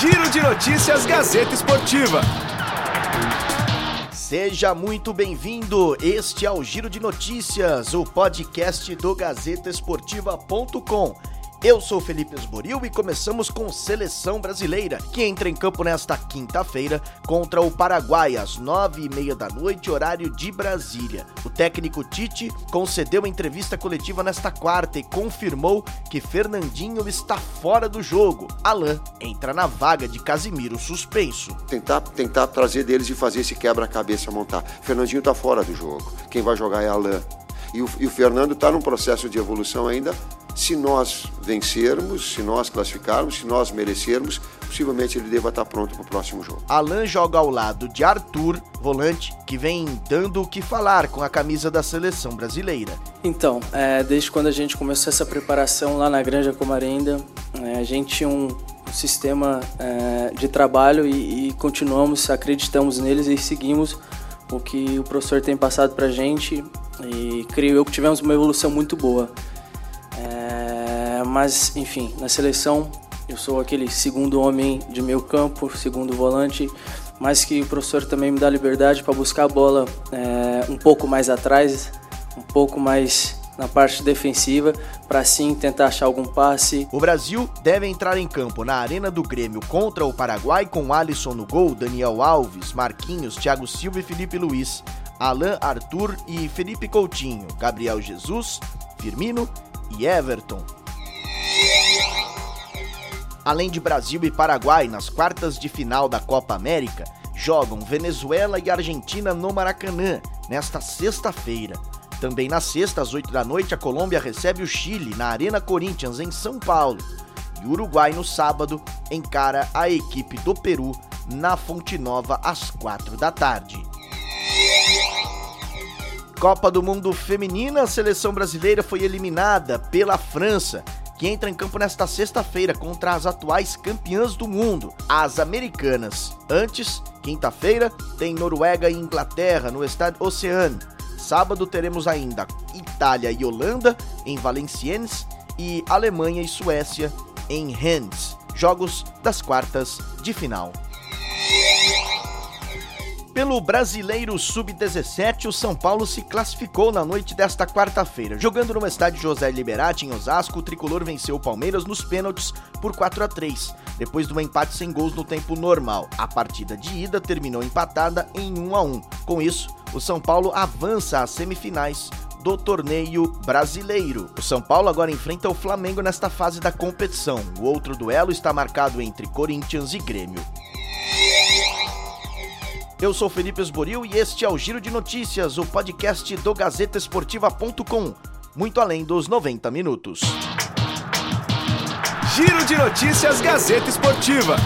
Giro de Notícias Gazeta Esportiva. Seja muito bem-vindo. Este é o Giro de Notícias, o podcast do GazetaEsportiva.com. Eu sou Felipe Esboril e começamos com Seleção Brasileira, que entra em campo nesta quinta-feira contra o Paraguai às nove e meia da noite, horário de Brasília. O técnico Tite concedeu entrevista coletiva nesta quarta e confirmou que Fernandinho está fora do jogo. Alain entra na vaga de Casimiro suspenso. Tentar, tentar trazer deles e fazer esse quebra-cabeça montar. Fernandinho está fora do jogo. Quem vai jogar é Alain. E o, e o Fernando está num processo de evolução ainda se nós vencermos, se nós classificarmos, se nós merecermos, possivelmente ele deva estar pronto para o próximo jogo. Alan joga ao lado de Arthur, volante, que vem dando o que falar com a camisa da seleção brasileira. Então, é, desde quando a gente começou essa preparação lá na Granja Comarenda, é, a gente tinha um sistema é, de trabalho e, e continuamos, acreditamos neles e seguimos o que o professor tem passado para a gente e creio eu que tivemos uma evolução muito boa. Mas, enfim, na seleção eu sou aquele segundo homem de meio campo, segundo volante, mas que o professor também me dá liberdade para buscar a bola é, um pouco mais atrás, um pouco mais na parte defensiva, para assim tentar achar algum passe. O Brasil deve entrar em campo na Arena do Grêmio contra o Paraguai com Alisson no gol, Daniel Alves, Marquinhos, Thiago Silva e Felipe Luiz, Alain Arthur e Felipe Coutinho, Gabriel Jesus, Firmino e Everton. Além de Brasil e Paraguai nas quartas de final da Copa América, jogam Venezuela e Argentina no Maracanã nesta sexta-feira. Também na sexta, às 8 da noite, a Colômbia recebe o Chile na Arena Corinthians, em São Paulo. E o Uruguai, no sábado, encara a equipe do Peru na Fonte Nova, às 4 da tarde. Copa do Mundo Feminina, a seleção brasileira foi eliminada pela França, que entra em campo nesta sexta-feira contra as atuais campeãs do mundo, as americanas. Antes, quinta-feira, tem Noruega e Inglaterra no estádio Oceano. Sábado teremos ainda Itália e Holanda em Valenciennes e Alemanha e Suécia em Rennes. Jogos das quartas de final. Pelo Brasileiro Sub-17, o São Paulo se classificou na noite desta quarta-feira. Jogando no estádio José Liberati, em Osasco, o tricolor venceu o Palmeiras nos pênaltis por 4 a 3, depois do empate sem gols no tempo normal. A partida de ida terminou empatada em 1 a 1. Com isso, o São Paulo avança às semifinais do torneio brasileiro. O São Paulo agora enfrenta o Flamengo nesta fase da competição. O outro duelo está marcado entre Corinthians e Grêmio. Eu sou Felipe Esboril e este é o Giro de Notícias, o podcast do GazetaEsportiva.com. Muito além dos 90 minutos. Giro de Notícias Gazeta Esportiva.